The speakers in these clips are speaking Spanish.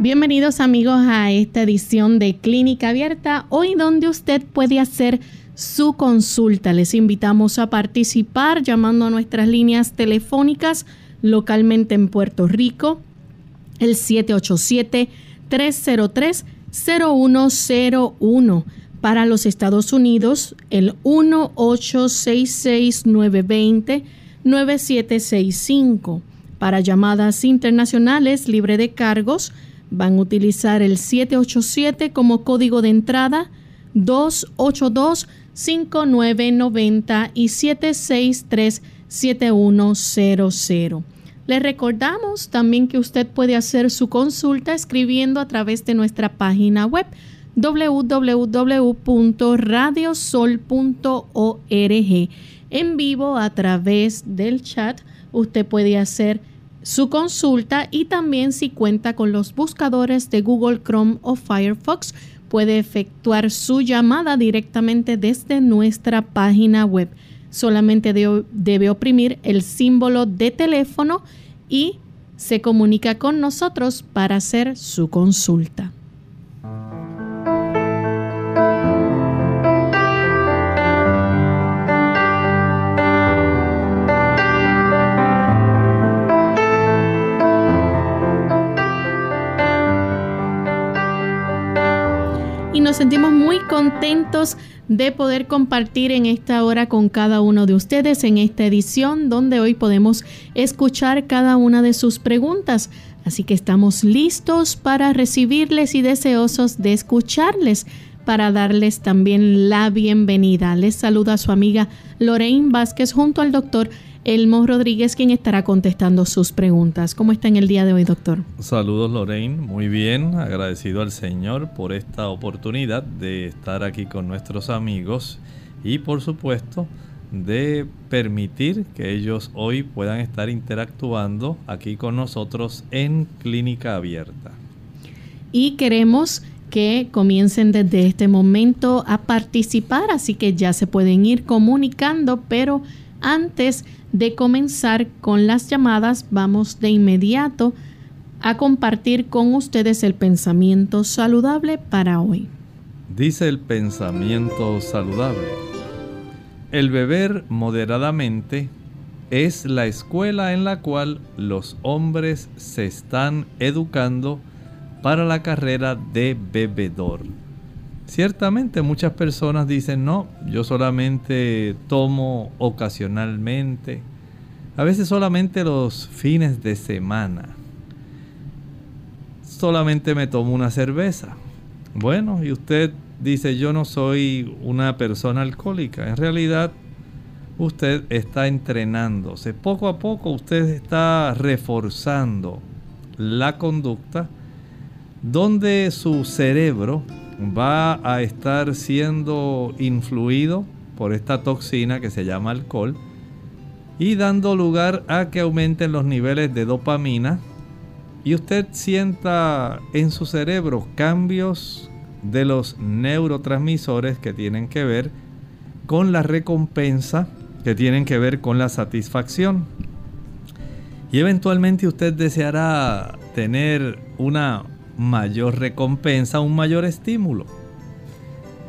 Bienvenidos amigos a esta edición de Clínica Abierta, hoy donde usted puede hacer su consulta. Les invitamos a participar llamando a nuestras líneas telefónicas localmente en Puerto Rico, el 787-303-0101. Para los Estados Unidos, el 1866-920-9765. Para llamadas internacionales libre de cargos, van a utilizar el 787 como código de entrada, 282-5990 y 763-7100. Le recordamos también que usted puede hacer su consulta escribiendo a través de nuestra página web www.radiosol.org. En vivo a través del chat usted puede hacer su consulta y también si cuenta con los buscadores de Google Chrome o Firefox puede efectuar su llamada directamente desde nuestra página web. Solamente debe oprimir el símbolo de teléfono y se comunica con nosotros para hacer su consulta. Nos sentimos muy contentos de poder compartir en esta hora con cada uno de ustedes en esta edición donde hoy podemos escuchar cada una de sus preguntas. Así que estamos listos para recibirles y deseosos de escucharles para darles también la bienvenida. Les saluda su amiga Lorraine Vázquez junto al doctor Elmo Rodríguez, quien estará contestando sus preguntas. ¿Cómo está en el día de hoy, doctor? Saludos, Lorraine. Muy bien, agradecido al Señor por esta oportunidad de estar aquí con nuestros amigos y, por supuesto, de permitir que ellos hoy puedan estar interactuando aquí con nosotros en Clínica Abierta. Y queremos que comiencen desde este momento a participar, así que ya se pueden ir comunicando, pero antes de comenzar con las llamadas, vamos de inmediato a compartir con ustedes el pensamiento saludable para hoy. Dice el pensamiento saludable. El beber moderadamente es la escuela en la cual los hombres se están educando para la carrera de bebedor. Ciertamente muchas personas dicen, no, yo solamente tomo ocasionalmente, a veces solamente los fines de semana. Solamente me tomo una cerveza. Bueno, y usted dice, yo no soy una persona alcohólica. En realidad, usted está entrenándose. Poco a poco usted está reforzando la conducta donde su cerebro va a estar siendo influido por esta toxina que se llama alcohol y dando lugar a que aumenten los niveles de dopamina y usted sienta en su cerebro cambios de los neurotransmisores que tienen que ver con la recompensa, que tienen que ver con la satisfacción. Y eventualmente usted deseará tener una mayor recompensa, un mayor estímulo.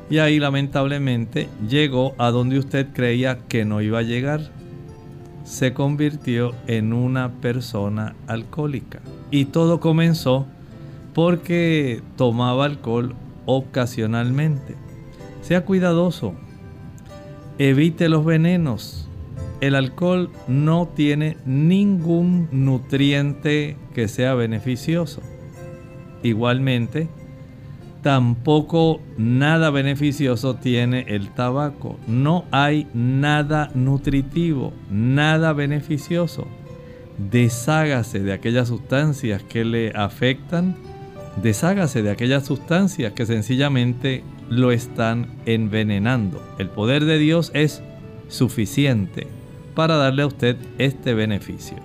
Y ahí lamentablemente llegó a donde usted creía que no iba a llegar. Se convirtió en una persona alcohólica. Y todo comenzó porque tomaba alcohol ocasionalmente. Sea cuidadoso. Evite los venenos. El alcohol no tiene ningún nutriente que sea beneficioso. Igualmente, tampoco nada beneficioso tiene el tabaco. No hay nada nutritivo, nada beneficioso. Deshágase de aquellas sustancias que le afectan. Deshágase de aquellas sustancias que sencillamente lo están envenenando. El poder de Dios es suficiente para darle a usted este beneficio.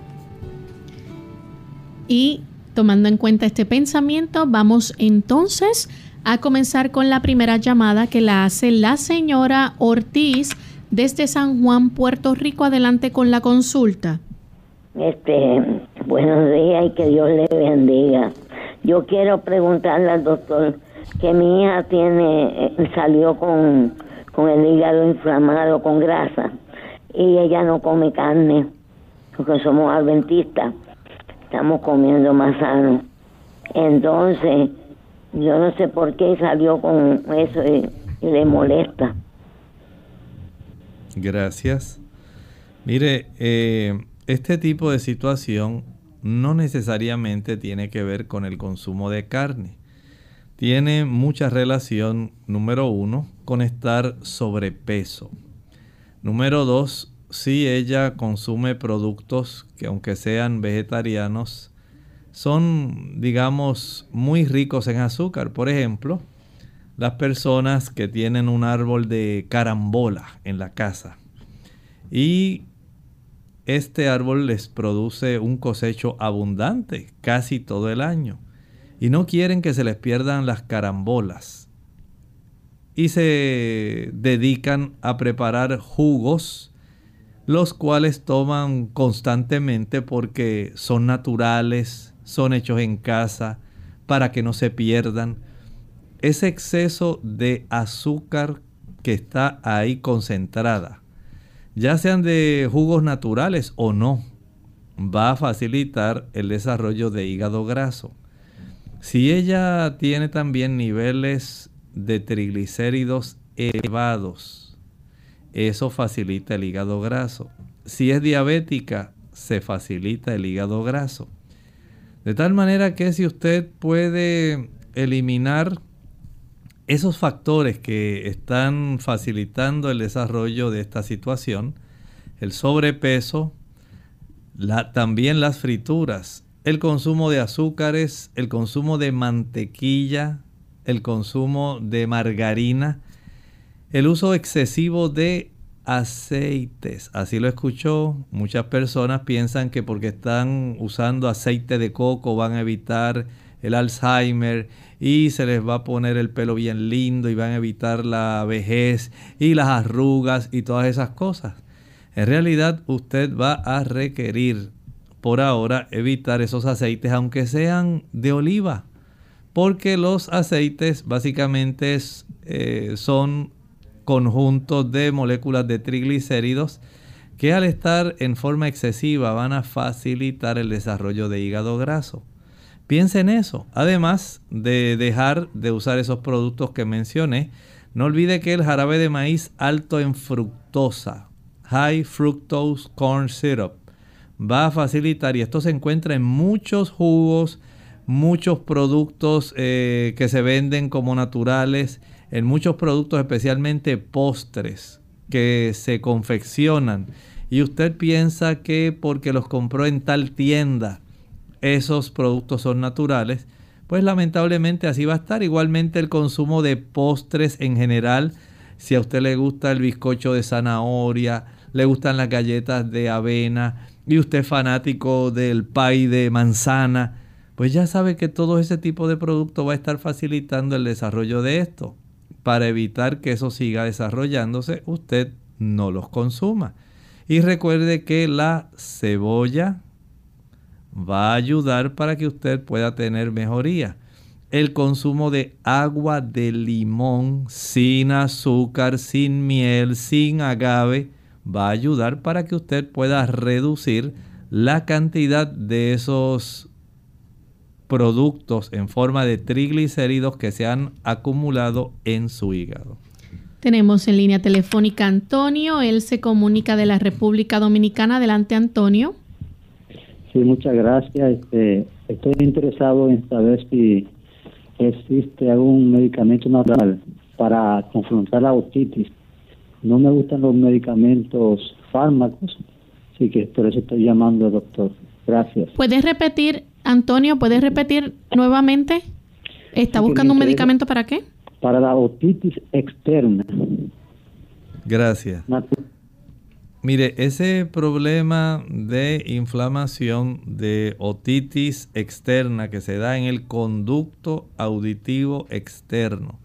Y tomando en cuenta este pensamiento, vamos entonces a comenzar con la primera llamada que la hace la señora Ortiz desde San Juan, Puerto Rico. Adelante con la consulta. Este, buenos días y que Dios le bendiga. Yo quiero preguntarle al doctor que mi hija tiene, eh, salió con, con el hígado inflamado, con grasa, y ella no come carne, porque somos adventistas, estamos comiendo más sano. Entonces, yo no sé por qué salió con eso y, le molesta. Gracias. Mire, eh, este tipo de situación no necesariamente tiene que ver con el consumo de carne. Tiene mucha relación, número uno, con estar sobrepeso. Número dos, si ella consume productos que aunque sean vegetarianos, son, digamos, muy ricos en azúcar. Por ejemplo, las personas que tienen un árbol de carambola en la casa. Y este árbol les produce un cosecho abundante casi todo el año. Y no quieren que se les pierdan las carambolas. Y se dedican a preparar jugos los cuales toman constantemente porque son naturales, son hechos en casa para que no se pierdan. Ese exceso de azúcar que está ahí concentrada, ya sean de jugos naturales o no, va a facilitar el desarrollo de hígado graso. Si ella tiene también niveles de triglicéridos elevados, eso facilita el hígado graso. Si es diabética, se facilita el hígado graso. De tal manera que si usted puede eliminar esos factores que están facilitando el desarrollo de esta situación, el sobrepeso, también las frituras, el consumo de azúcares, el consumo de mantequilla, el consumo de margarina, el uso excesivo de aceites. Así lo escuchó. Muchas personas piensan que porque están usando aceite de coco van a evitar el Alzheimer y se les va a poner el pelo bien lindo y van a evitar la vejez y las arrugas y todas esas cosas. En realidad usted va a requerir por ahora evitar esos aceites aunque sean de oliva porque los aceites básicamente eh, son conjuntos de moléculas de triglicéridos que al estar en forma excesiva van a facilitar el desarrollo de hígado graso. Piense en eso. Además de dejar de usar esos productos que mencioné, no olvide que el jarabe de maíz alto en fructosa, high fructose corn syrup, va a facilitar, y esto se encuentra en muchos jugos, muchos productos eh, que se venden como naturales, en muchos productos, especialmente postres que se confeccionan y usted piensa que porque los compró en tal tienda esos productos son naturales, pues lamentablemente así va a estar. Igualmente el consumo de postres en general, si a usted le gusta el bizcocho de zanahoria, le gustan las galletas de avena y usted es fanático del pay de manzana, pues ya sabe que todo ese tipo de producto va a estar facilitando el desarrollo de esto para evitar que eso siga desarrollándose, usted no los consuma. Y recuerde que la cebolla va a ayudar para que usted pueda tener mejoría. El consumo de agua de limón sin azúcar, sin miel, sin agave, va a ayudar para que usted pueda reducir la cantidad de esos productos en forma de triglicéridos que se han acumulado en su hígado. Tenemos en línea telefónica Antonio, él se comunica de la República Dominicana. Adelante, Antonio. Sí, muchas gracias. Este, estoy interesado en saber si existe algún medicamento natural para confrontar la otitis. No me gustan los medicamentos fármacos, así que por eso estoy llamando al doctor. Gracias. ¿Puedes repetir, Antonio, puedes repetir nuevamente? ¿Está buscando un medicamento para qué? Para la otitis externa. Gracias. Mire, ese problema de inflamación de otitis externa que se da en el conducto auditivo externo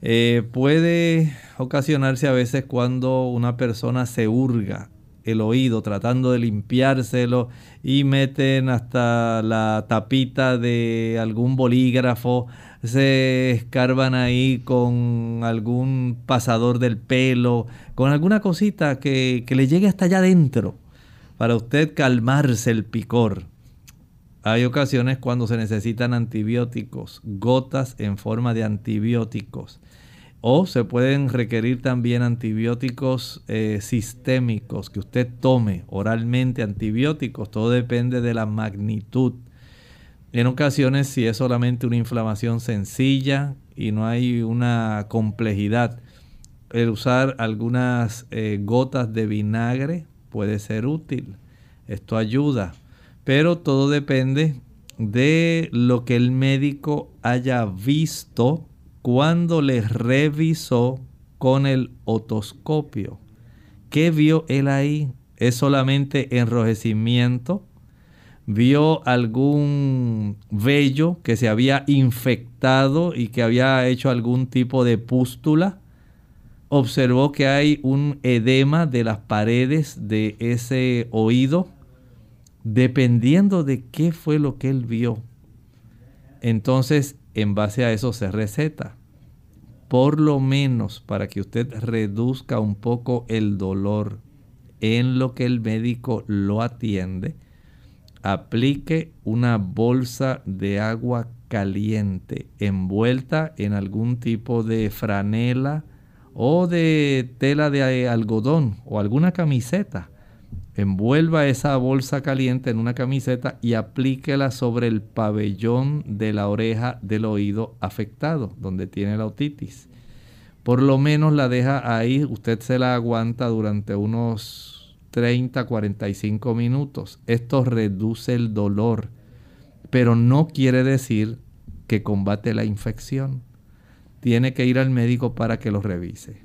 eh, puede ocasionarse a veces cuando una persona se hurga el oído tratando de limpiárselo y meten hasta la tapita de algún bolígrafo, se escarban ahí con algún pasador del pelo, con alguna cosita que, que le llegue hasta allá adentro para usted calmarse el picor. Hay ocasiones cuando se necesitan antibióticos, gotas en forma de antibióticos. O se pueden requerir también antibióticos eh, sistémicos, que usted tome oralmente antibióticos, todo depende de la magnitud. En ocasiones, si es solamente una inflamación sencilla y no hay una complejidad, el usar algunas eh, gotas de vinagre puede ser útil. Esto ayuda, pero todo depende de lo que el médico haya visto cuando le revisó con el otoscopio. ¿Qué vio él ahí? ¿Es solamente enrojecimiento? ¿Vio algún vello que se había infectado y que había hecho algún tipo de pústula? ¿Observó que hay un edema de las paredes de ese oído? Dependiendo de qué fue lo que él vio. Entonces, en base a eso se receta por lo menos para que usted reduzca un poco el dolor en lo que el médico lo atiende, aplique una bolsa de agua caliente envuelta en algún tipo de franela o de tela de algodón o alguna camiseta envuelva esa bolsa caliente en una camiseta y aplíquela sobre el pabellón de la oreja del oído afectado, donde tiene la otitis. Por lo menos la deja ahí, usted se la aguanta durante unos 30, 45 minutos. Esto reduce el dolor, pero no quiere decir que combate la infección. Tiene que ir al médico para que lo revise.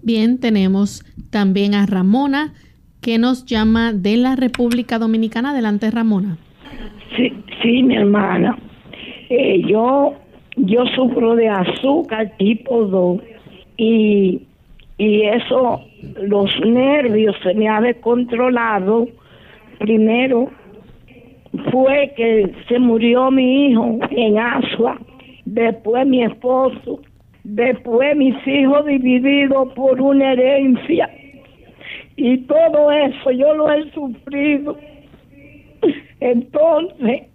Bien, tenemos también a Ramona que nos llama de la República Dominicana. Adelante, Ramona. Sí, sí mi hermana. Eh, yo, yo sufro de azúcar tipo 2 y, y eso, los nervios se me ha descontrolado. Primero fue que se murió mi hijo en Asua, después mi esposo, después mis hijos divididos por una herencia y todo eso yo lo he sufrido. Entonces,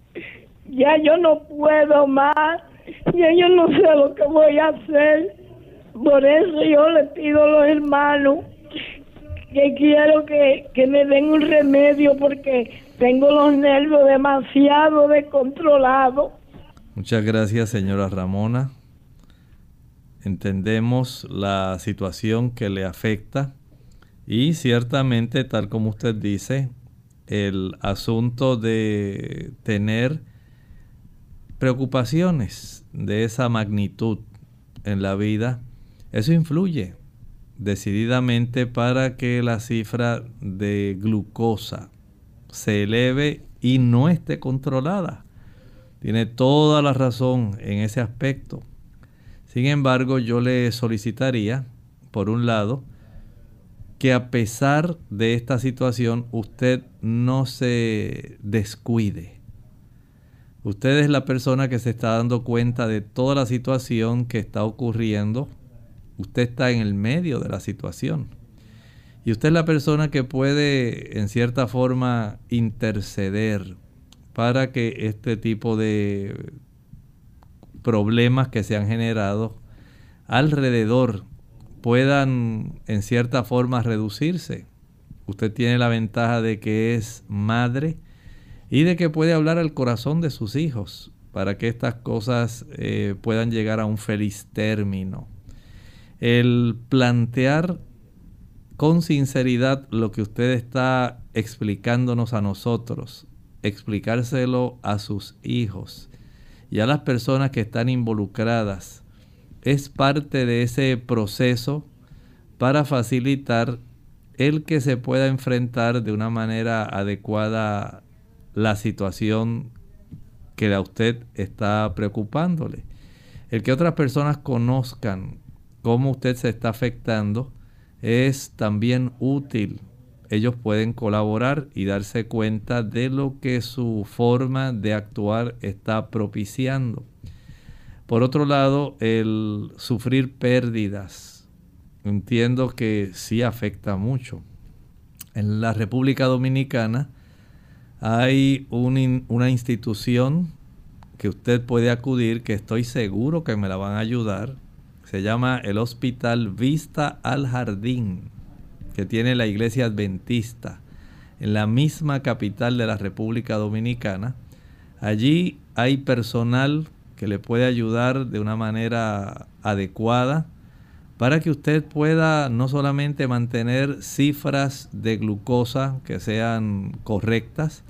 ya yo no puedo más, ya yo no sé lo que voy a hacer. Por eso yo le pido a los hermanos que quiero que, que me den un remedio porque tengo los nervios demasiado descontrolados. Muchas gracias, señora Ramona. Entendemos la situación que le afecta y ciertamente, tal como usted dice, el asunto de tener preocupaciones de esa magnitud en la vida, eso influye decididamente para que la cifra de glucosa se eleve y no esté controlada. Tiene toda la razón en ese aspecto. Sin embargo, yo le solicitaría, por un lado, que a pesar de esta situación usted no se descuide. Usted es la persona que se está dando cuenta de toda la situación que está ocurriendo. Usted está en el medio de la situación. Y usted es la persona que puede, en cierta forma, interceder para que este tipo de problemas que se han generado alrededor puedan en cierta forma reducirse. Usted tiene la ventaja de que es madre y de que puede hablar al corazón de sus hijos para que estas cosas eh, puedan llegar a un feliz término. El plantear con sinceridad lo que usted está explicándonos a nosotros, explicárselo a sus hijos y a las personas que están involucradas, es parte de ese proceso para facilitar el que se pueda enfrentar de una manera adecuada la situación que a usted está preocupándole. El que otras personas conozcan cómo usted se está afectando es también útil. Ellos pueden colaborar y darse cuenta de lo que su forma de actuar está propiciando. Por otro lado, el sufrir pérdidas, entiendo que sí afecta mucho. En la República Dominicana, hay una institución que usted puede acudir, que estoy seguro que me la van a ayudar. Se llama el Hospital Vista al Jardín, que tiene la iglesia adventista en la misma capital de la República Dominicana. Allí hay personal que le puede ayudar de una manera adecuada para que usted pueda no solamente mantener cifras de glucosa que sean correctas,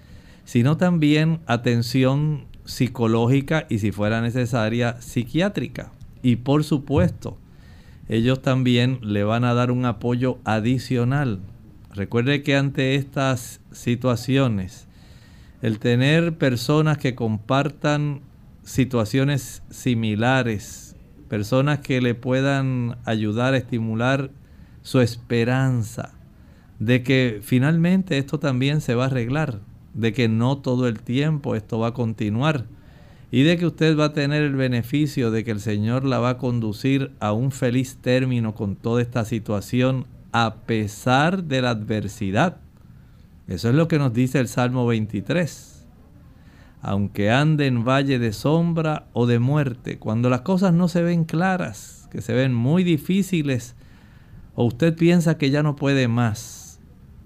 sino también atención psicológica y si fuera necesaria psiquiátrica. Y por supuesto, ellos también le van a dar un apoyo adicional. Recuerde que ante estas situaciones, el tener personas que compartan situaciones similares, personas que le puedan ayudar a estimular su esperanza de que finalmente esto también se va a arreglar de que no todo el tiempo esto va a continuar y de que usted va a tener el beneficio de que el Señor la va a conducir a un feliz término con toda esta situación a pesar de la adversidad. Eso es lo que nos dice el Salmo 23. Aunque ande en valle de sombra o de muerte, cuando las cosas no se ven claras, que se ven muy difíciles, o usted piensa que ya no puede más,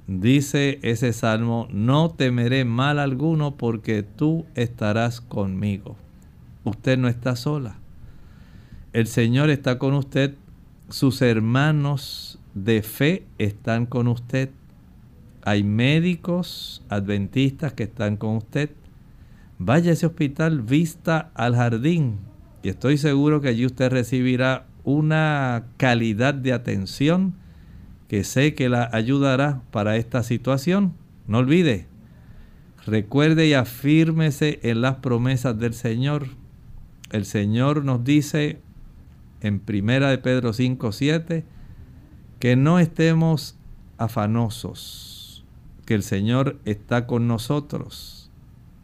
Dice ese salmo, no temeré mal alguno porque tú estarás conmigo. Usted no está sola. El Señor está con usted. Sus hermanos de fe están con usted. Hay médicos adventistas que están con usted. Vaya a ese hospital, vista al jardín. Y estoy seguro que allí usted recibirá una calidad de atención que sé que la ayudará para esta situación. No olvide, recuerde y afírmese en las promesas del Señor. El Señor nos dice en Primera de Pedro 5, 7 que no estemos afanosos, que el Señor está con nosotros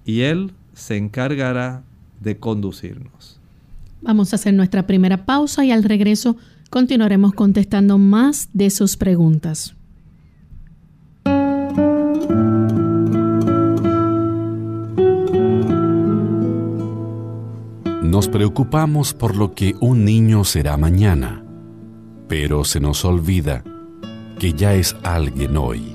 y Él se encargará de conducirnos. Vamos a hacer nuestra primera pausa y al regreso Continuaremos contestando más de sus preguntas. Nos preocupamos por lo que un niño será mañana, pero se nos olvida que ya es alguien hoy.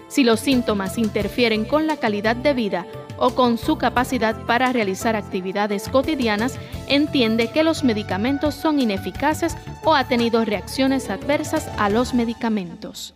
Si los síntomas interfieren con la calidad de vida o con su capacidad para realizar actividades cotidianas, entiende que los medicamentos son ineficaces o ha tenido reacciones adversas a los medicamentos.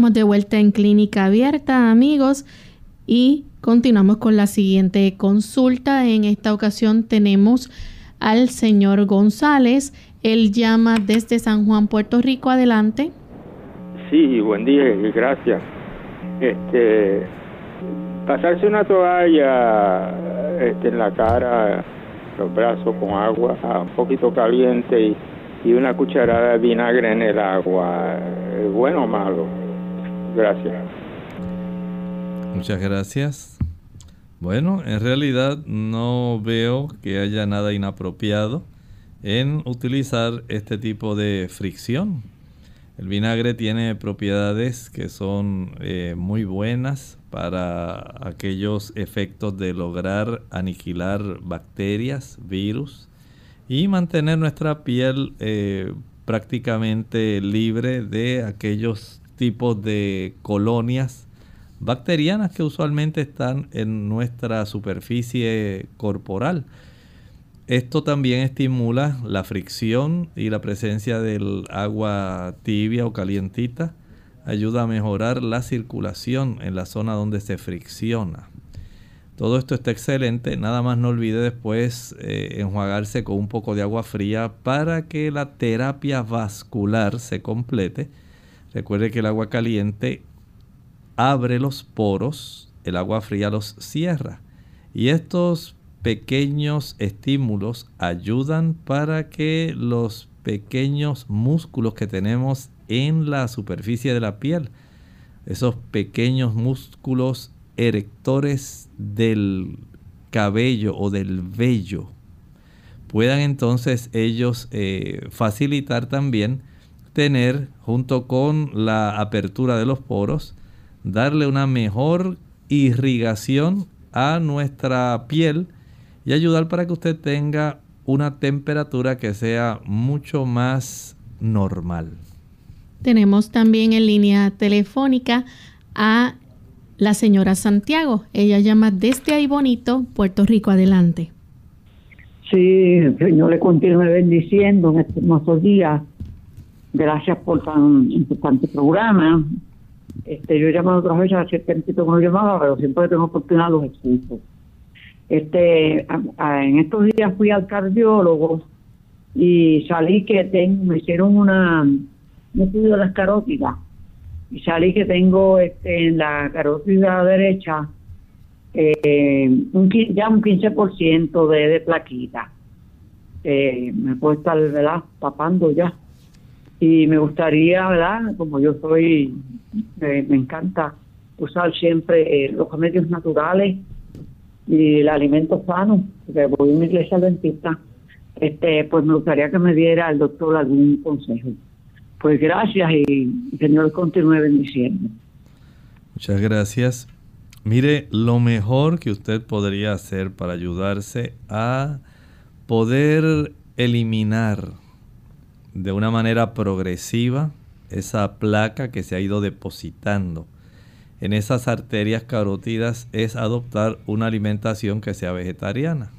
Estamos de vuelta en Clínica Abierta, amigos, y continuamos con la siguiente consulta. En esta ocasión tenemos al señor González. Él llama desde San Juan, Puerto Rico. Adelante. Sí, buen día y gracias. Este, pasarse una toalla este, en la cara, los brazos con agua un poquito caliente y, y una cucharada de vinagre en el agua, ¿es bueno o malo? Gracias. Muchas gracias. Bueno, en realidad no veo que haya nada inapropiado en utilizar este tipo de fricción. El vinagre tiene propiedades que son eh, muy buenas para aquellos efectos de lograr aniquilar bacterias, virus y mantener nuestra piel eh, prácticamente libre de aquellos tipos de colonias bacterianas que usualmente están en nuestra superficie corporal. Esto también estimula la fricción y la presencia del agua tibia o calientita. Ayuda a mejorar la circulación en la zona donde se fricciona. Todo esto está excelente. Nada más no olvide después eh, enjuagarse con un poco de agua fría para que la terapia vascular se complete Recuerde que el agua caliente abre los poros, el agua fría los cierra. Y estos pequeños estímulos ayudan para que los pequeños músculos que tenemos en la superficie de la piel, esos pequeños músculos erectores del cabello o del vello, puedan entonces ellos eh, facilitar también tener, junto con la apertura de los poros, darle una mejor irrigación a nuestra piel y ayudar para que usted tenga una temperatura que sea mucho más normal. Tenemos también en línea telefónica a la señora Santiago. Ella llama desde ahí bonito, Puerto Rico. Adelante. Sí, el Señor le continúe bendiciendo en estos hermosos días Gracias por tan importante programa. Este, yo he llamado otras veces, hace tiempo que no llamaba, pero siempre tengo oportunidad los escucho. Este, en estos días fui al cardiólogo y salí que tengo, me hicieron una, un estudio de las carótidas y salí que tengo este, en la carótida derecha eh, un, ya un 15% de, de plaquita. Eh, me puedo estar ¿verdad? tapando ya y me gustaría, ¿verdad? Como yo soy, me, encanta usar siempre eh, los remedios naturales y el alimento sano, porque voy a una iglesia dentista, este, pues me gustaría que me diera el doctor algún consejo. Pues gracias y Señor continúe bendiciendo. Muchas gracias. Mire, lo mejor que usted podría hacer para ayudarse a poder eliminar de una manera progresiva esa placa que se ha ido depositando en esas arterias carótidas es adoptar una alimentación que sea vegetariana.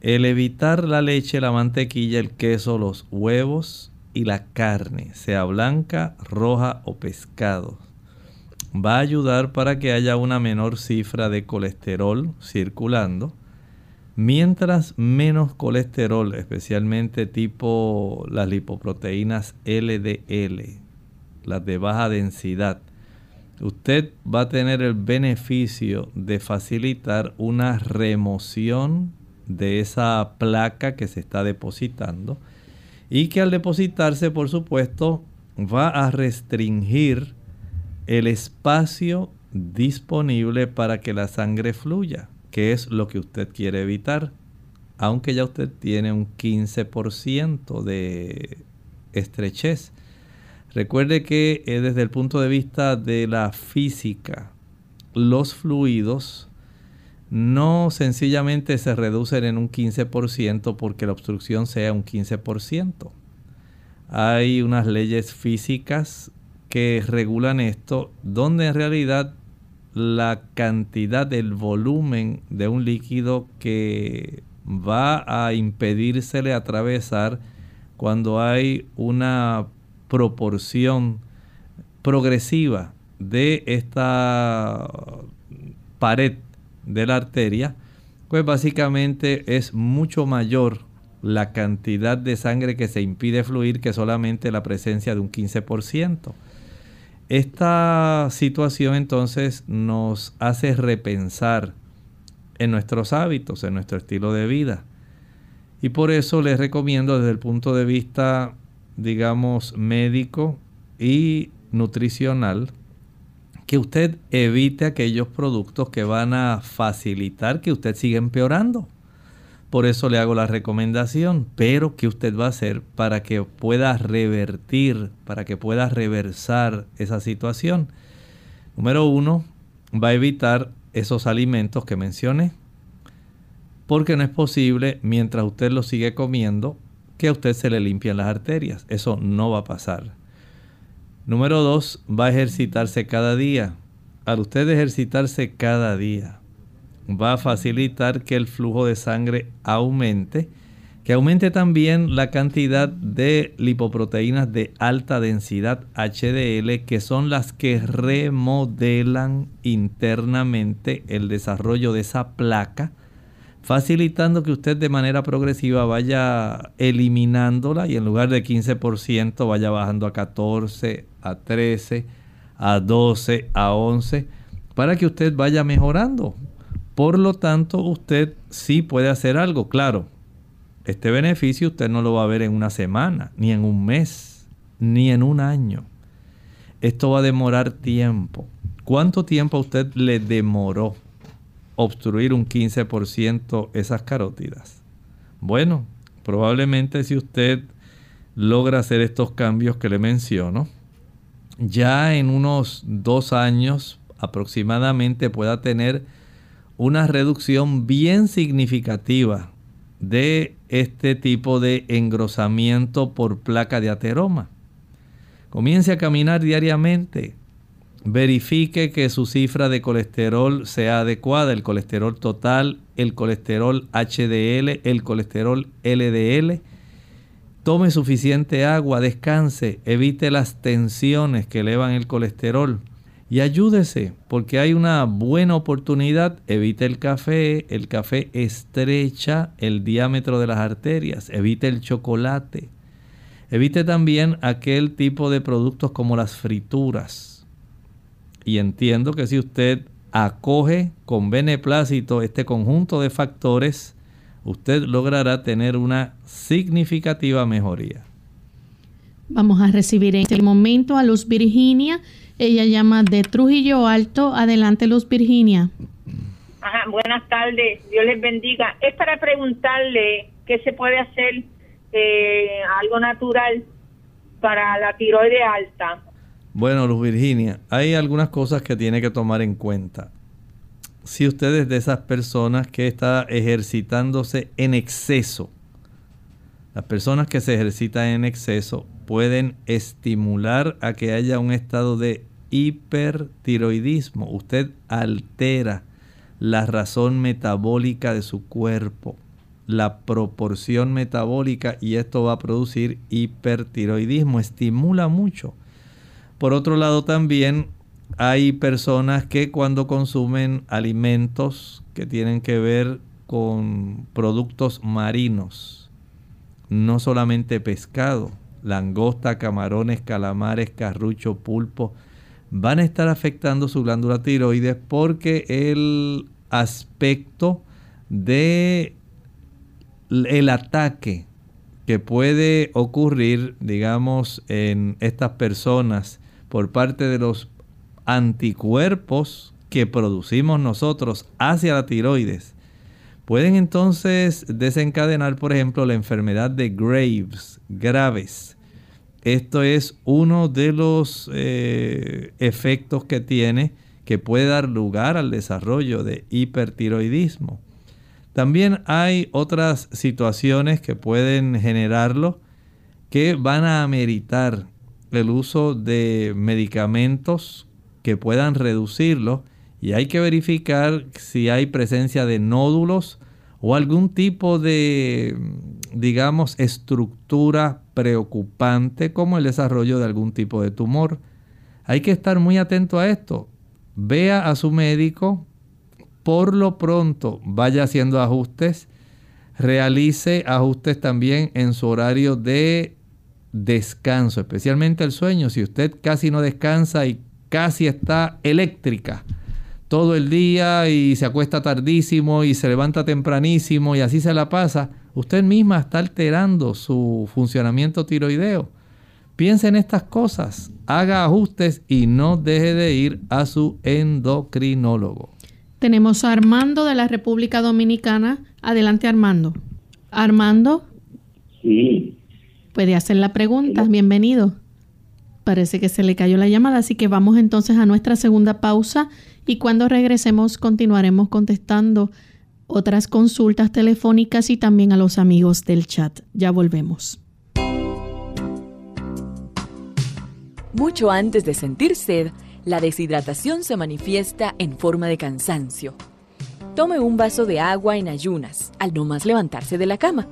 El evitar la leche, la mantequilla, el queso, los huevos y la carne, sea blanca, roja o pescado, va a ayudar para que haya una menor cifra de colesterol circulando Mientras menos colesterol, especialmente tipo las lipoproteínas LDL, las de baja densidad, usted va a tener el beneficio de facilitar una remoción de esa placa que se está depositando y que al depositarse, por supuesto, va a restringir el espacio disponible para que la sangre fluya, que es lo que usted quiere evitar, aunque ya usted tiene un 15% de estrechez. Recuerde que eh, desde el punto de vista de la física, los fluidos no sencillamente se reducen en un 15% porque la obstrucción sea un 15%. Hay unas leyes físicas que regulan esto, donde en realidad la cantidad del volumen de un líquido que va a impedírsele atravesar cuando hay una proporción progresiva de esta pared de la arteria, pues básicamente es mucho mayor la cantidad de sangre que se impide fluir que solamente la presencia de un 15%. Esta situación entonces nos hace repensar en nuestros hábitos, en nuestro estilo de vida. Y por eso les recomiendo desde el punto de vista, digamos, médico y nutricional, que usted evite aquellos productos que van a facilitar que usted siga empeorando. Por eso le hago la recomendación, pero ¿qué usted va a hacer para que pueda revertir, para que pueda reversar esa situación? Número uno, va a evitar esos alimentos que mencioné. Porque no es posible, mientras usted los sigue comiendo, que a usted se le limpien las arterias. Eso no va a pasar. Número dos, va a ejercitarse cada día. Al usted ejercitarse cada día, va a facilitar que el flujo de sangre aumente, que aumente también la cantidad de lipoproteínas de alta densidad HDL, que son las que remodelan internamente el desarrollo de esa placa, facilitando que usted de manera progresiva vaya eliminándola y en lugar de 15% vaya bajando a 14, a 13, a 12, a 11, para que usted vaya mejorando. Por lo tanto, usted sí puede hacer algo, claro. Este beneficio usted no lo va a ver en una semana, ni en un mes, ni en un año. Esto va a demorar tiempo. ¿Cuánto tiempo a usted le demoró obstruir un 15% esas carótidas? Bueno, probablemente si usted logra hacer estos cambios que le menciono, ya en unos dos años aproximadamente pueda tener una reducción bien significativa de este tipo de engrosamiento por placa de ateroma. Comience a caminar diariamente. Verifique que su cifra de colesterol sea adecuada, el colesterol total, el colesterol HDL, el colesterol LDL. Tome suficiente agua, descanse, evite las tensiones que elevan el colesterol y ayúdese, porque hay una buena oportunidad. Evite el café, el café estrecha el diámetro de las arterias, evite el chocolate. Evite también aquel tipo de productos como las frituras. Y entiendo que si usted acoge con beneplácito este conjunto de factores, usted logrará tener una significativa mejoría. Vamos a recibir en este momento a Luz Virginia. Ella llama de Trujillo Alto. Adelante, Luz Virginia. Ajá, buenas tardes, Dios les bendiga. Es para preguntarle qué se puede hacer, eh, algo natural para la tiroide alta. Bueno, Luz Virginia, hay algunas cosas que tiene que tomar en cuenta. Si usted es de esas personas que está ejercitándose en exceso, las personas que se ejercitan en exceso pueden estimular a que haya un estado de hipertiroidismo. Usted altera la razón metabólica de su cuerpo, la proporción metabólica y esto va a producir hipertiroidismo, estimula mucho. Por otro lado también hay personas que cuando consumen alimentos que tienen que ver con productos marinos, no solamente pescado, langosta, camarones, calamares, carrucho, pulpo, van a estar afectando su glándula tiroides porque el aspecto de el ataque que puede ocurrir, digamos, en estas personas por parte de los anticuerpos que producimos nosotros hacia la tiroides, pueden entonces desencadenar, por ejemplo, la enfermedad de Graves, graves. Esto es uno de los eh, efectos que tiene que puede dar lugar al desarrollo de hipertiroidismo. También hay otras situaciones que pueden generarlo que van a ameritar el uso de medicamentos que puedan reducirlo y hay que verificar si hay presencia de nódulos o algún tipo de, digamos, estructura preocupante como el desarrollo de algún tipo de tumor. Hay que estar muy atento a esto. Vea a su médico, por lo pronto vaya haciendo ajustes, realice ajustes también en su horario de descanso, especialmente el sueño. Si usted casi no descansa y casi está eléctrica todo el día y se acuesta tardísimo y se levanta tempranísimo y así se la pasa, usted misma está alterando su funcionamiento tiroideo. Piense en estas cosas, haga ajustes y no deje de ir a su endocrinólogo. Tenemos a Armando de la República Dominicana. Adelante, Armando. Armando. Sí. Puede hacer la pregunta. Bienvenido. Parece que se le cayó la llamada, así que vamos entonces a nuestra segunda pausa y cuando regresemos continuaremos contestando otras consultas telefónicas y también a los amigos del chat. Ya volvemos. Mucho antes de sentir sed, la deshidratación se manifiesta en forma de cansancio. Tome un vaso de agua en ayunas al no más levantarse de la cama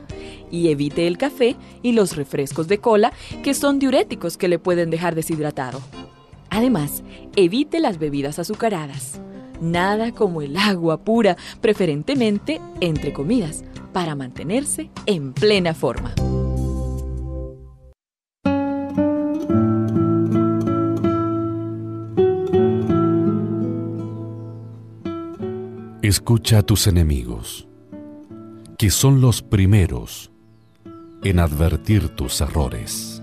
y evite el café y los refrescos de cola que son diuréticos que le pueden dejar deshidratado. Además, evite las bebidas azucaradas. Nada como el agua pura, preferentemente entre comidas, para mantenerse en plena forma. Escucha a tus enemigos, que son los primeros en advertir tus errores.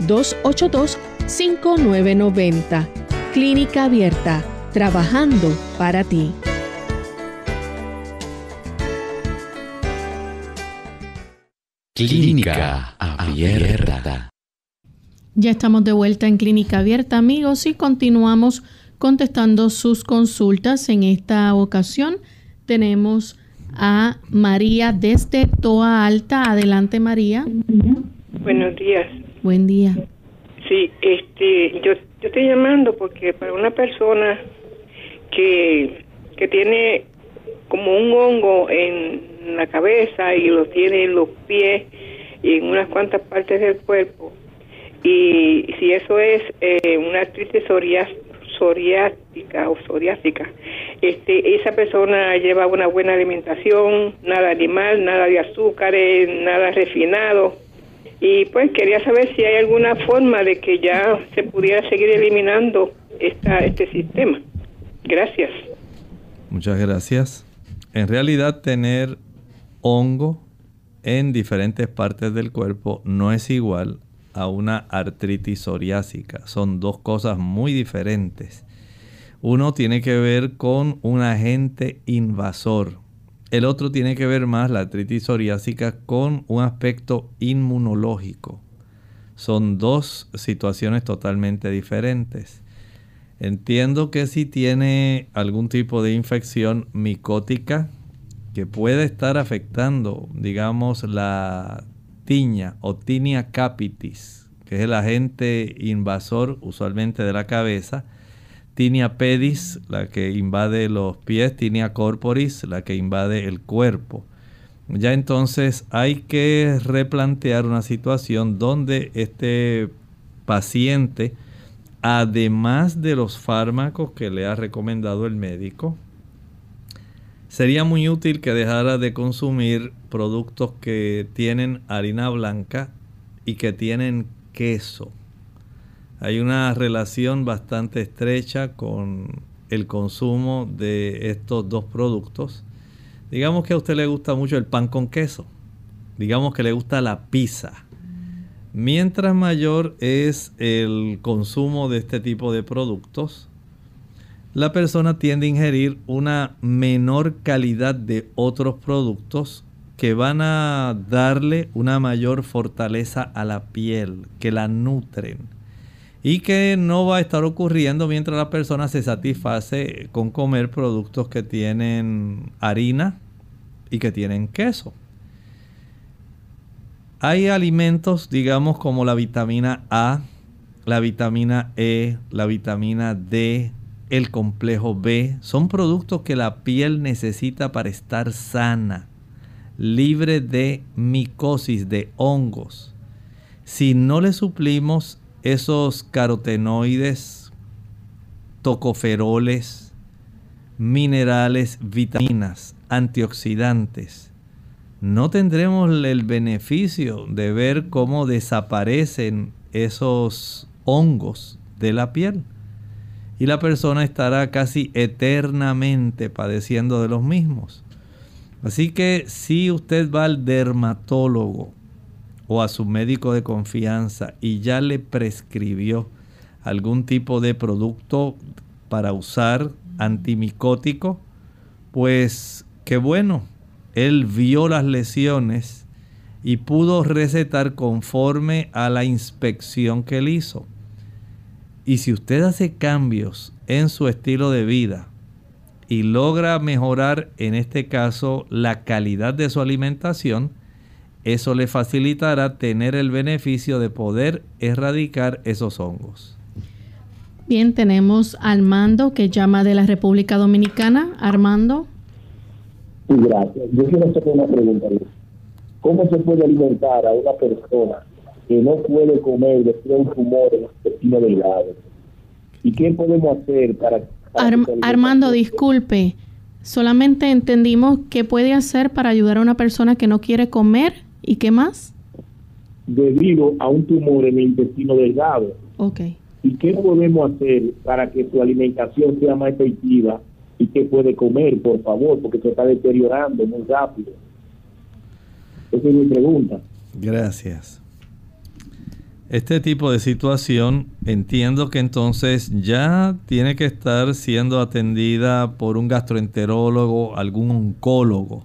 787-282-5990. Clínica Abierta, trabajando para ti. Clínica Abierta. Ya estamos de vuelta en Clínica Abierta, amigos, y continuamos contestando sus consultas. En esta ocasión tenemos a María desde Toa Alta. Adelante, María. Buenos días. Buen día. Sí, este, yo, yo estoy llamando porque para una persona que, que tiene como un hongo en la cabeza y lo tiene en los pies y en unas cuantas partes del cuerpo. Y si eso es eh, una artritis psoriática o psoriásica, este, esa persona lleva una buena alimentación, nada animal, nada de azúcares, nada refinado. Y pues quería saber si hay alguna forma de que ya se pudiera seguir eliminando esta, este sistema. Gracias. Muchas gracias. En realidad tener hongo en diferentes partes del cuerpo no es igual a una artritis psoriásica. Son dos cosas muy diferentes. Uno tiene que ver con un agente invasor. El otro tiene que ver más, la artritis psoriásica, con un aspecto inmunológico. Son dos situaciones totalmente diferentes. Entiendo que si tiene algún tipo de infección micótica, que puede estar afectando, digamos, la tiña o tinea capitis, que es el agente invasor usualmente de la cabeza, tinea pedis, la que invade los pies, tinea corporis, la que invade el cuerpo. Ya entonces hay que replantear una situación donde este paciente, además de los fármacos que le ha recomendado el médico, sería muy útil que dejara de consumir productos que tienen harina blanca y que tienen queso. Hay una relación bastante estrecha con el consumo de estos dos productos. Digamos que a usted le gusta mucho el pan con queso. Digamos que le gusta la pizza. Mientras mayor es el consumo de este tipo de productos, la persona tiende a ingerir una menor calidad de otros productos que van a darle una mayor fortaleza a la piel, que la nutren y que no va a estar ocurriendo mientras la persona se satisface con comer productos que tienen harina y que tienen queso. Hay alimentos, digamos, como la vitamina A, la vitamina E, la vitamina D, el complejo B. Son productos que la piel necesita para estar sana, libre de micosis, de hongos. Si no le suplimos esos carotenoides, tocoferoles, minerales, vitaminas, antioxidantes, no tendremos el beneficio de ver cómo desaparecen esos hongos de la piel. Y la persona estará casi eternamente padeciendo de los mismos. Así que si usted va al dermatólogo o a su médico de confianza y ya le prescribió algún tipo de producto para usar antimicótico, pues qué bueno, él vio las lesiones y pudo recetar conforme a la inspección que él hizo. Y si usted hace cambios en su estilo de vida y logra mejorar en este caso la calidad de su alimentación, eso le facilitará tener el beneficio de poder erradicar esos hongos. Bien, tenemos a Armando que llama de la República Dominicana. Armando. Sí, gracias. Yo quiero hacer una pregunta. ¿Cómo se puede alimentar a una persona que no puede comer después de un tumor en el intestino delgado? ¿Y qué podemos hacer para... Armando, disculpe. Solamente entendimos qué puede hacer para ayudar a una persona que no quiere comer ¿Y qué más? Debido a un tumor en el intestino delgado. Ok. ¿Y qué podemos hacer para que su alimentación sea más efectiva y que puede comer, por favor? Porque se está deteriorando muy rápido. Esa es mi pregunta. Gracias. Este tipo de situación entiendo que entonces ya tiene que estar siendo atendida por un gastroenterólogo, algún oncólogo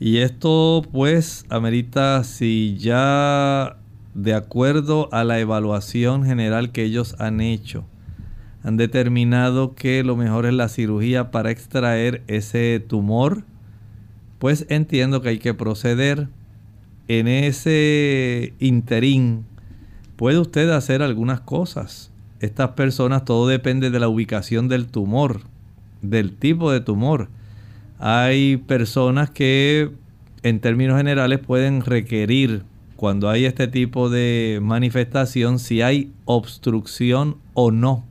y esto pues amerita si ya de acuerdo a la evaluación general que ellos han hecho, han determinado que lo mejor es la cirugía para extraer ese tumor, pues entiendo que hay que proceder. En ese interín puede usted hacer algunas cosas. Estas personas, todo depende de la ubicación del tumor, del tipo de tumor. Hay personas que en términos generales pueden requerir cuando hay este tipo de manifestación si hay obstrucción o no.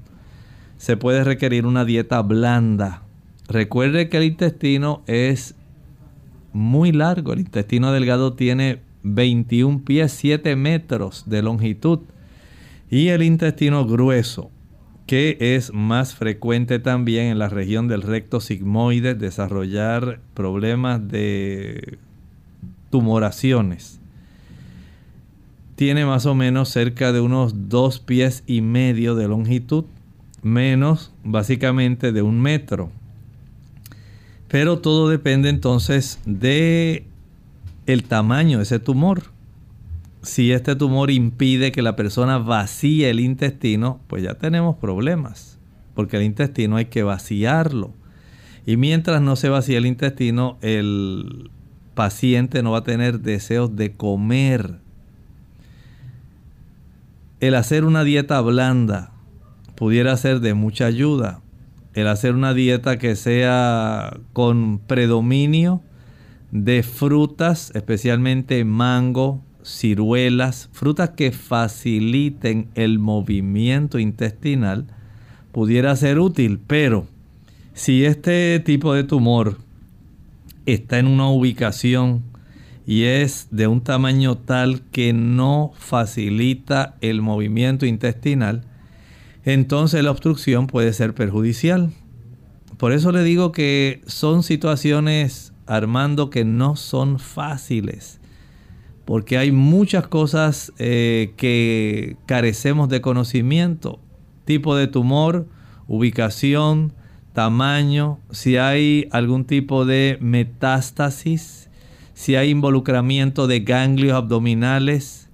Se puede requerir una dieta blanda. Recuerde que el intestino es muy largo. El intestino delgado tiene 21 pies 7 metros de longitud. Y el intestino grueso que es más frecuente también en la región del recto sigmoide desarrollar problemas de tumoraciones. Tiene más o menos cerca de unos dos pies y medio de longitud, menos básicamente de un metro. Pero todo depende entonces de el tamaño de ese tumor si este tumor impide que la persona vacíe el intestino, pues ya tenemos problemas, porque el intestino hay que vaciarlo. Y mientras no se vacía el intestino, el paciente no va a tener deseos de comer. El hacer una dieta blanda pudiera ser de mucha ayuda. El hacer una dieta que sea con predominio de frutas, especialmente mango, ciruelas, frutas que faciliten el movimiento intestinal, pudiera ser útil, pero si este tipo de tumor está en una ubicación y es de un tamaño tal que no facilita el movimiento intestinal, entonces la obstrucción puede ser perjudicial. Por eso le digo que son situaciones, Armando, que no son fáciles, porque hay muchas cosas eh, que carecemos de conocimiento, tipo de tumor, ubicación, tamaño, si hay algún tipo de metástasis, si hay involucramiento de ganglios abdominales,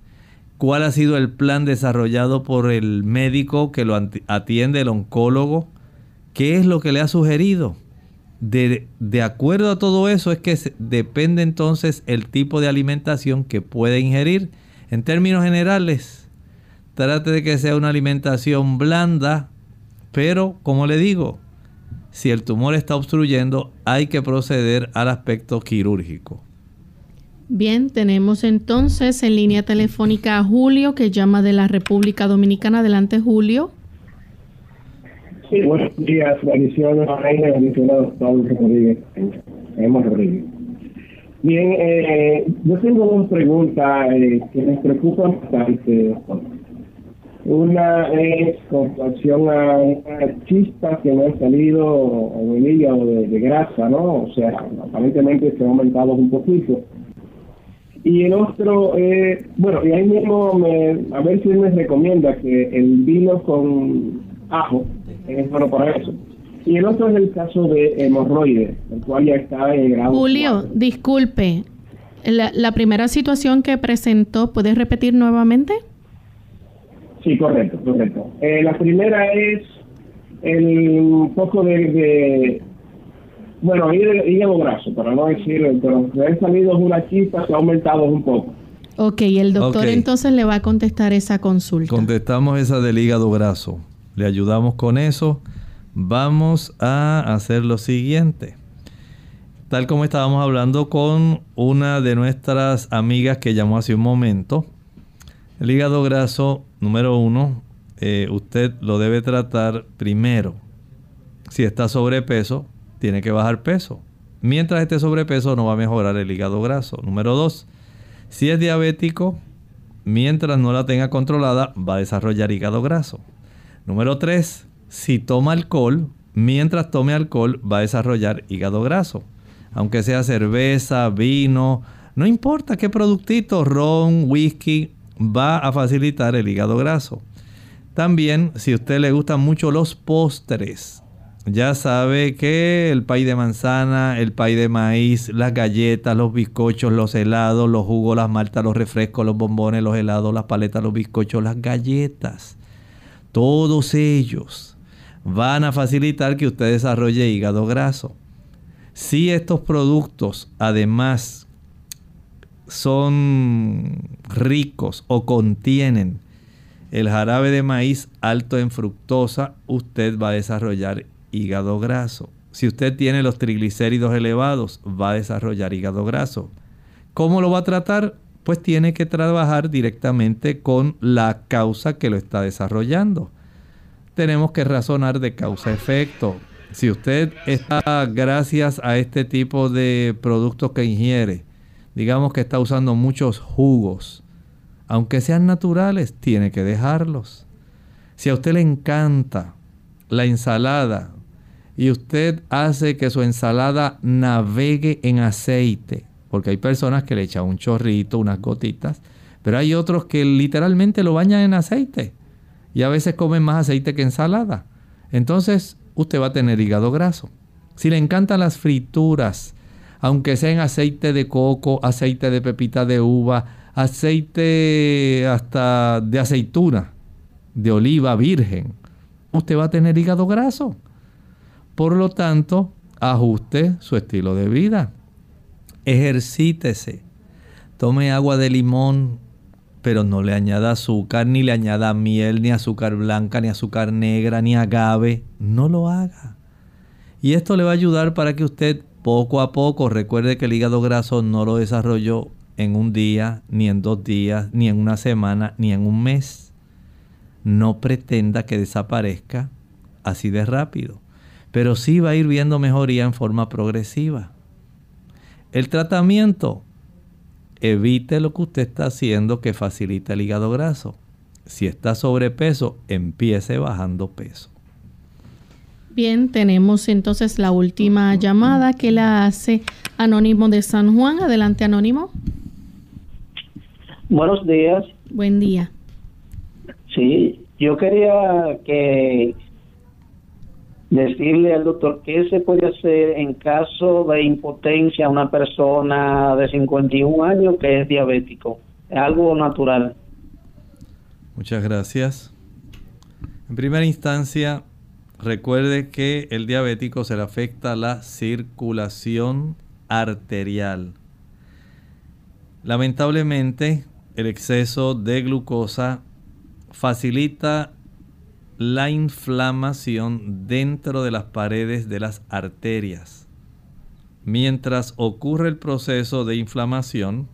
cuál ha sido el plan desarrollado por el médico que lo atiende, el oncólogo, qué es lo que le ha sugerido. De, de acuerdo a todo eso es que depende entonces el tipo de alimentación que puede ingerir. En términos generales, trate de que sea una alimentación blanda, pero como le digo, si el tumor está obstruyendo, hay que proceder al aspecto quirúrgico. Bien, tenemos entonces en línea telefónica a Julio que llama de la República Dominicana. Adelante, Julio. Buenos días, bendiciones a Reina, bendiciones a Rodríguez, Hemos Rodríguez. Bien, eh, yo tengo una pregunta eh, que me preocupa bastante, Una es con relación a una chispa que me ha salido el hígado de, de grasa, ¿no? O sea, aparentemente se ha aumentado un poquito y el otro, eh, bueno, y ahí mismo, me, a ver si me recomienda que el vino con ajo es bueno para eso. Y el otro es el caso de hemorroides, el cual ya está en grado. Julio, disculpe, la, la, primera situación que presentó, ¿puedes repetir nuevamente? Sí, correcto, correcto. Eh, la primera es el un poco de bueno, hígado graso, para no decir, pero me han salido una chispa que ha aumentado un poco. Ok, el doctor entonces le va a contestar esa consulta. Contestamos esa del hígado graso. Le ayudamos con eso. Vamos a hacer lo siguiente. Tal como estábamos hablando con una de nuestras amigas que llamó hace un momento, el hígado graso, número uno, eh, usted lo debe tratar primero. Si está sobrepeso, tiene que bajar peso. Mientras esté sobrepeso no va a mejorar el hígado graso. Número dos, si es diabético, mientras no la tenga controlada, va a desarrollar hígado graso. Número tres, si toma alcohol, mientras tome alcohol, va a desarrollar hígado graso. Aunque sea cerveza, vino, no importa qué productito, ron, whisky, va a facilitar el hígado graso. También, si a usted le gustan mucho los postres, ya sabe que el pay de manzana, el pay de maíz, las galletas, los bizcochos, los helados, los jugos, las maltas, los refrescos, los bombones, los helados, las paletas, los bizcochos, las galletas. Todos ellos van a facilitar que usted desarrolle hígado graso. Si estos productos además son ricos o contienen el jarabe de maíz alto en fructosa, usted va a desarrollar hígado graso. Si usted tiene los triglicéridos elevados, va a desarrollar hígado graso. ¿Cómo lo va a tratar? Pues tiene que trabajar directamente con la causa que lo está desarrollando. Tenemos que razonar de causa-efecto. Si usted está, gracias a este tipo de productos que ingiere, digamos que está usando muchos jugos, aunque sean naturales, tiene que dejarlos. Si a usted le encanta la ensalada, y usted hace que su ensalada navegue en aceite, porque hay personas que le echan un chorrito, unas gotitas, pero hay otros que literalmente lo bañan en aceite y a veces comen más aceite que ensalada. Entonces usted va a tener hígado graso. Si le encantan las frituras, aunque sea en aceite de coco, aceite de pepita de uva, aceite hasta de aceituna, de oliva virgen, usted va a tener hígado graso. Por lo tanto, ajuste su estilo de vida. Ejercítese. Tome agua de limón pero no le añada azúcar, ni le añada miel, ni azúcar blanca, ni azúcar negra, ni agave. No lo haga. Y esto le va a ayudar para que usted poco a poco, recuerde que el hígado graso no lo desarrolló en un día, ni en dos días, ni en una semana, ni en un mes. No pretenda que desaparezca así de rápido, pero sí va a ir viendo mejoría en forma progresiva. El tratamiento, evite lo que usted está haciendo que facilita el hígado graso. Si está sobrepeso, empiece bajando peso. Bien, tenemos entonces la última llamada que la hace Anónimo de San Juan. Adelante, Anónimo. Buenos días. Buen día. Sí, yo quería que decirle al doctor qué se puede hacer en caso de impotencia a una persona de 51 años que es diabético. Es algo natural. Muchas gracias. En primera instancia, recuerde que el diabético se le afecta la circulación arterial. Lamentablemente, el exceso de glucosa facilita la inflamación dentro de las paredes de las arterias. Mientras ocurre el proceso de inflamación,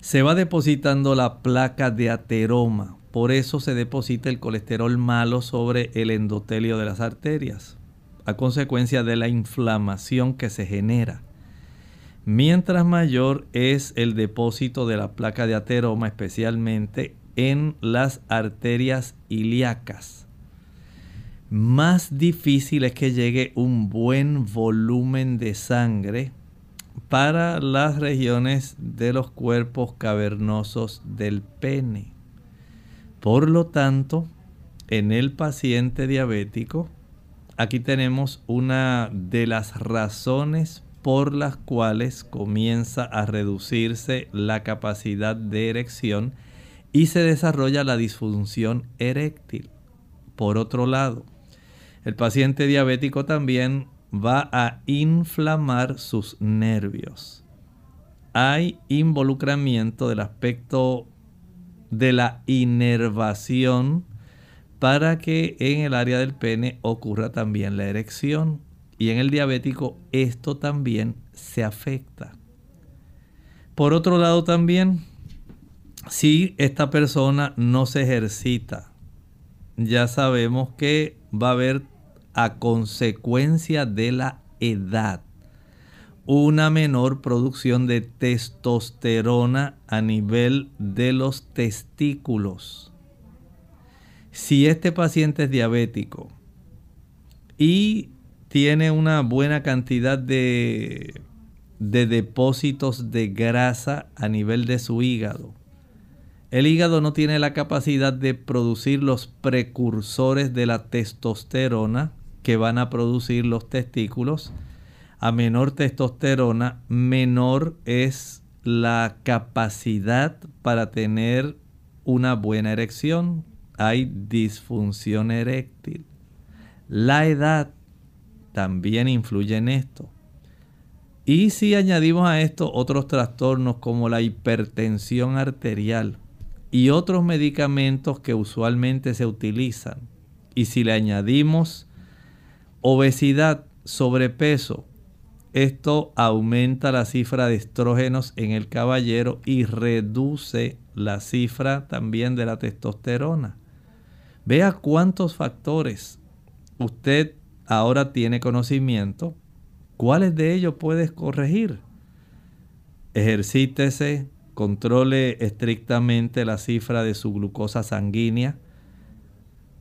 se va depositando la placa de ateroma. Por eso se deposita el colesterol malo sobre el endotelio de las arterias, a consecuencia de la inflamación que se genera. Mientras mayor es el depósito de la placa de ateroma, especialmente en las arterias ilíacas. Más difícil es que llegue un buen volumen de sangre para las regiones de los cuerpos cavernosos del pene. Por lo tanto, en el paciente diabético, aquí tenemos una de las razones por las cuales comienza a reducirse la capacidad de erección y se desarrolla la disfunción eréctil. Por otro lado, el paciente diabético también va a inflamar sus nervios. Hay involucramiento del aspecto de la inervación para que en el área del pene ocurra también la erección. Y en el diabético esto también se afecta. Por otro lado también si esta persona no se ejercita, ya sabemos que va a haber a consecuencia de la edad una menor producción de testosterona a nivel de los testículos. Si este paciente es diabético y tiene una buena cantidad de, de depósitos de grasa a nivel de su hígado, el hígado no tiene la capacidad de producir los precursores de la testosterona que van a producir los testículos. A menor testosterona, menor es la capacidad para tener una buena erección. Hay disfunción eréctil. La edad también influye en esto. Y si añadimos a esto otros trastornos como la hipertensión arterial, y otros medicamentos que usualmente se utilizan. Y si le añadimos obesidad, sobrepeso, esto aumenta la cifra de estrógenos en el caballero y reduce la cifra también de la testosterona. Vea cuántos factores usted ahora tiene conocimiento. ¿Cuáles de ellos puedes corregir? Ejercítese, controle estrictamente la cifra de su glucosa sanguínea,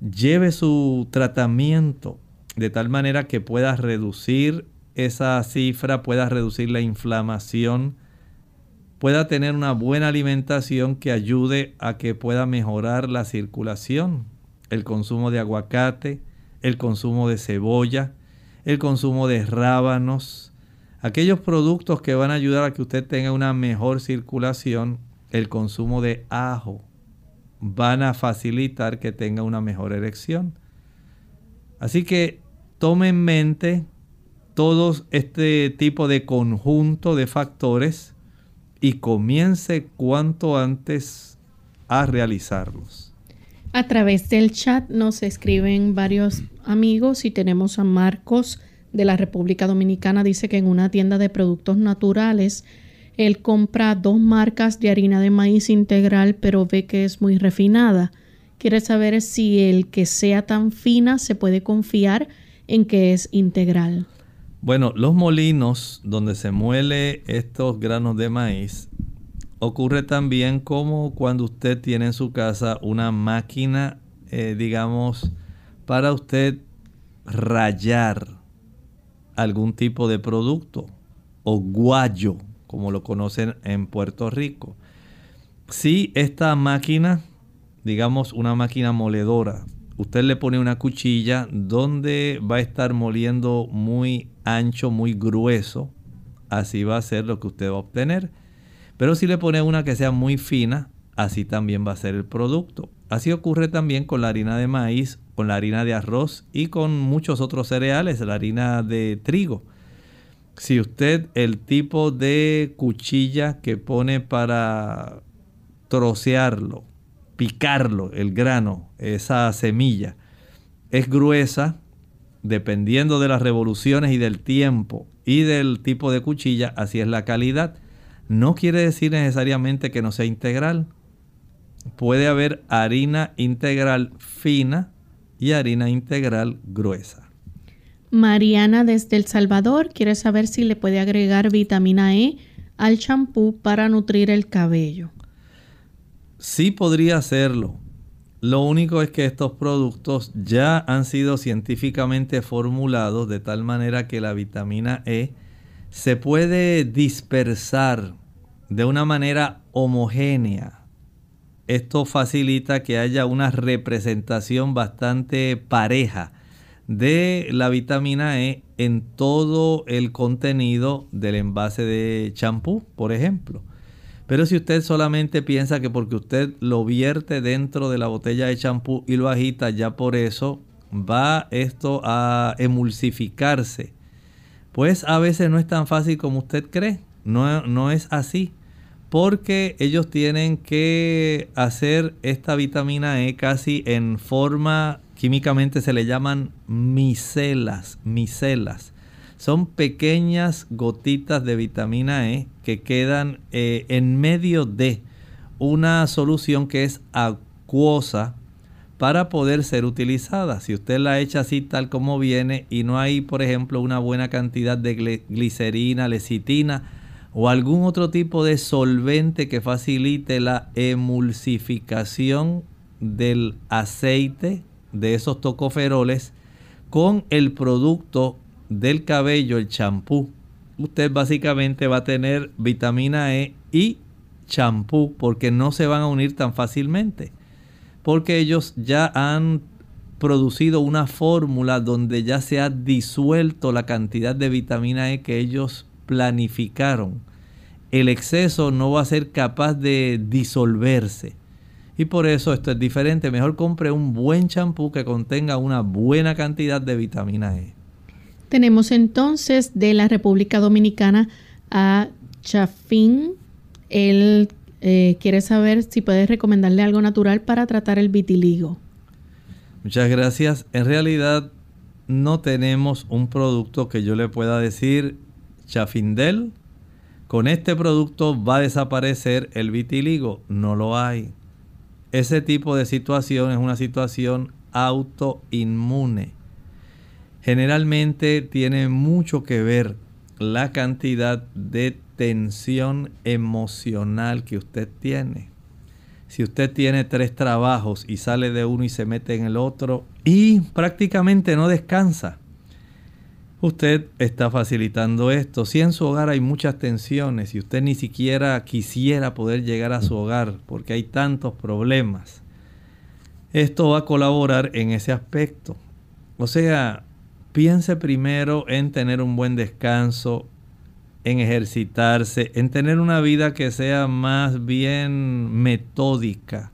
lleve su tratamiento de tal manera que pueda reducir esa cifra, pueda reducir la inflamación, pueda tener una buena alimentación que ayude a que pueda mejorar la circulación, el consumo de aguacate, el consumo de cebolla, el consumo de rábanos, aquellos productos que van a ayudar a que usted tenga una mejor circulación, el consumo de ajo, van a facilitar que tenga una mejor erección. Así que tome en mente todo este tipo de conjunto de factores y comience cuanto antes a realizarlos. A través del chat nos escriben varios amigos y tenemos a Marcos de la República Dominicana. Dice que en una tienda de productos naturales él compra dos marcas de harina de maíz integral pero ve que es muy refinada. Quiere saber si el que sea tan fina se puede confiar en que es integral. Bueno, los molinos donde se muele estos granos de maíz ocurre también como cuando usted tiene en su casa una máquina, eh, digamos, para usted rayar algún tipo de producto o guayo, como lo conocen en Puerto Rico. Si esta máquina, digamos una máquina moledora, usted le pone una cuchilla donde va a estar moliendo muy ancho, muy grueso, así va a ser lo que usted va a obtener. Pero si le pone una que sea muy fina, así también va a ser el producto. Así ocurre también con la harina de maíz, con la harina de arroz y con muchos otros cereales, la harina de trigo. Si usted el tipo de cuchilla que pone para trocearlo, picarlo, el grano, esa semilla, es gruesa, dependiendo de las revoluciones y del tiempo y del tipo de cuchilla, así es la calidad. No quiere decir necesariamente que no sea integral. Puede haber harina integral fina y harina integral gruesa. Mariana desde El Salvador quiere saber si le puede agregar vitamina E al champú para nutrir el cabello. Sí podría hacerlo. Lo único es que estos productos ya han sido científicamente formulados de tal manera que la vitamina E se puede dispersar de una manera homogénea. Esto facilita que haya una representación bastante pareja de la vitamina E en todo el contenido del envase de champú, por ejemplo. Pero si usted solamente piensa que porque usted lo vierte dentro de la botella de champú y lo agita, ya por eso va esto a emulsificarse. Pues a veces no es tan fácil como usted cree. No, no es así. Porque ellos tienen que hacer esta vitamina E casi en forma, químicamente se le llaman micelas, micelas son pequeñas gotitas de vitamina E que quedan eh, en medio de una solución que es acuosa para poder ser utilizada. Si usted la echa así tal como viene y no hay, por ejemplo, una buena cantidad de glicerina, lecitina o algún otro tipo de solvente que facilite la emulsificación del aceite de esos tocoferoles con el producto del cabello, el champú, usted básicamente va a tener vitamina E y champú porque no se van a unir tan fácilmente. Porque ellos ya han producido una fórmula donde ya se ha disuelto la cantidad de vitamina E que ellos planificaron. El exceso no va a ser capaz de disolverse. Y por eso esto es diferente. Mejor compre un buen champú que contenga una buena cantidad de vitamina E. Tenemos entonces de la República Dominicana a Chafín. Él eh, quiere saber si puedes recomendarle algo natural para tratar el vitiligo. Muchas gracias. En realidad no tenemos un producto que yo le pueda decir, Chafindel, con este producto va a desaparecer el vitiligo. No lo hay. Ese tipo de situación es una situación autoinmune generalmente tiene mucho que ver la cantidad de tensión emocional que usted tiene. Si usted tiene tres trabajos y sale de uno y se mete en el otro y prácticamente no descansa, usted está facilitando esto. Si en su hogar hay muchas tensiones y usted ni siquiera quisiera poder llegar a su hogar porque hay tantos problemas, esto va a colaborar en ese aspecto. O sea, piense primero en tener un buen descanso, en ejercitarse, en tener una vida que sea más bien metódica.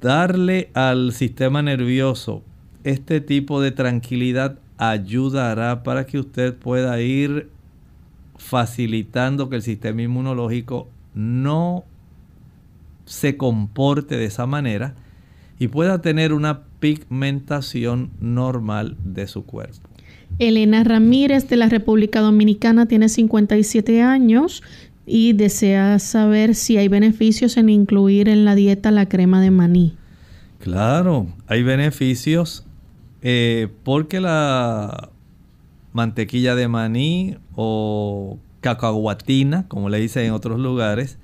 Darle al sistema nervioso este tipo de tranquilidad ayudará para que usted pueda ir facilitando que el sistema inmunológico no se comporte de esa manera y pueda tener una pigmentación normal de su cuerpo. Elena Ramírez de la República Dominicana tiene 57 años y desea saber si hay beneficios en incluir en la dieta la crema de maní. Claro, hay beneficios eh, porque la mantequilla de maní o cacahuatina, como le dicen en otros lugares,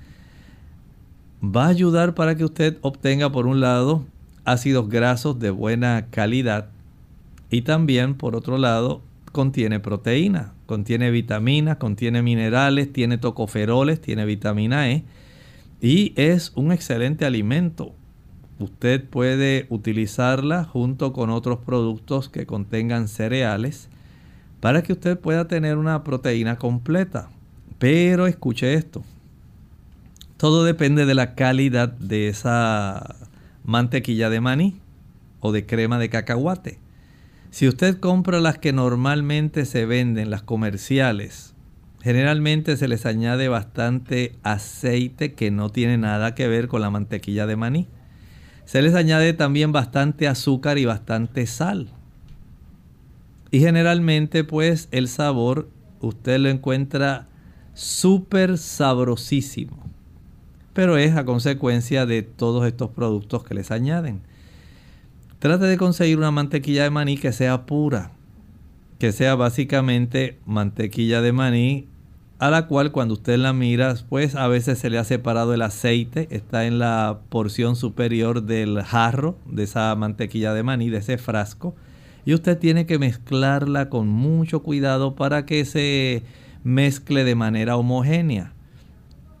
va a ayudar para que usted obtenga por un lado ácidos grasos de buena calidad y también por otro lado contiene proteína, contiene vitaminas, contiene minerales, tiene tocoferoles, tiene vitamina E y es un excelente alimento. Usted puede utilizarla junto con otros productos que contengan cereales para que usted pueda tener una proteína completa. Pero escuche esto, todo depende de la calidad de esa mantequilla de maní o de crema de cacahuate. Si usted compra las que normalmente se venden, las comerciales, generalmente se les añade bastante aceite que no tiene nada que ver con la mantequilla de maní. Se les añade también bastante azúcar y bastante sal. Y generalmente pues el sabor usted lo encuentra súper sabrosísimo pero es a consecuencia de todos estos productos que les añaden. Trate de conseguir una mantequilla de maní que sea pura, que sea básicamente mantequilla de maní a la cual cuando usted la mira, pues a veces se le ha separado el aceite, está en la porción superior del jarro de esa mantequilla de maní, de ese frasco, y usted tiene que mezclarla con mucho cuidado para que se mezcle de manera homogénea.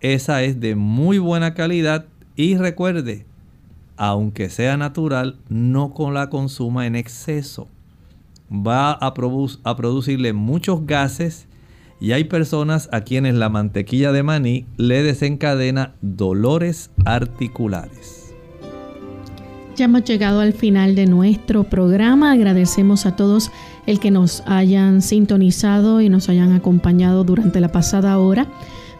Esa es de muy buena calidad y recuerde, aunque sea natural, no con la consuma en exceso. Va a, a producirle muchos gases y hay personas a quienes la mantequilla de maní le desencadena dolores articulares. Ya hemos llegado al final de nuestro programa. Agradecemos a todos el que nos hayan sintonizado y nos hayan acompañado durante la pasada hora.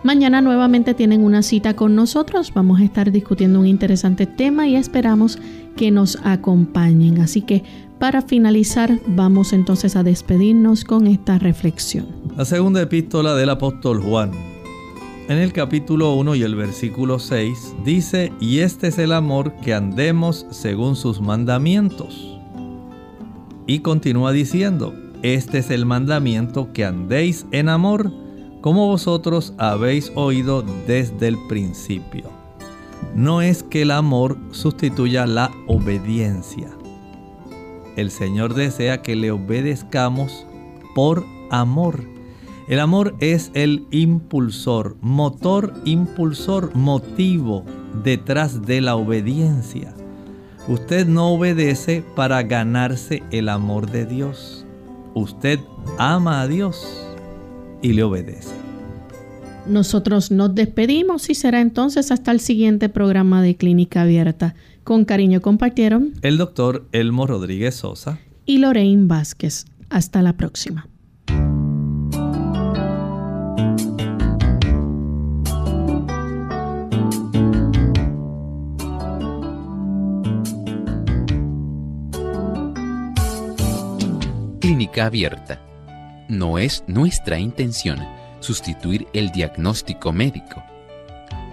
Mañana nuevamente tienen una cita con nosotros. Vamos a estar discutiendo un interesante tema y esperamos que nos acompañen. Así que para finalizar, vamos entonces a despedirnos con esta reflexión. La segunda epístola del apóstol Juan. En el capítulo 1 y el versículo 6 dice, y este es el amor que andemos según sus mandamientos. Y continúa diciendo, este es el mandamiento que andéis en amor como vosotros habéis oído desde el principio. No es que el amor sustituya la obediencia. El Señor desea que le obedezcamos por amor. El amor es el impulsor, motor impulsor, motivo detrás de la obediencia. Usted no obedece para ganarse el amor de Dios. Usted ama a Dios y le obedece. Nosotros nos despedimos y será entonces hasta el siguiente programa de Clínica Abierta. Con cariño compartieron el doctor Elmo Rodríguez Sosa y Lorraine Vázquez. Hasta la próxima. Clínica Abierta no es nuestra intención sustituir el diagnóstico médico.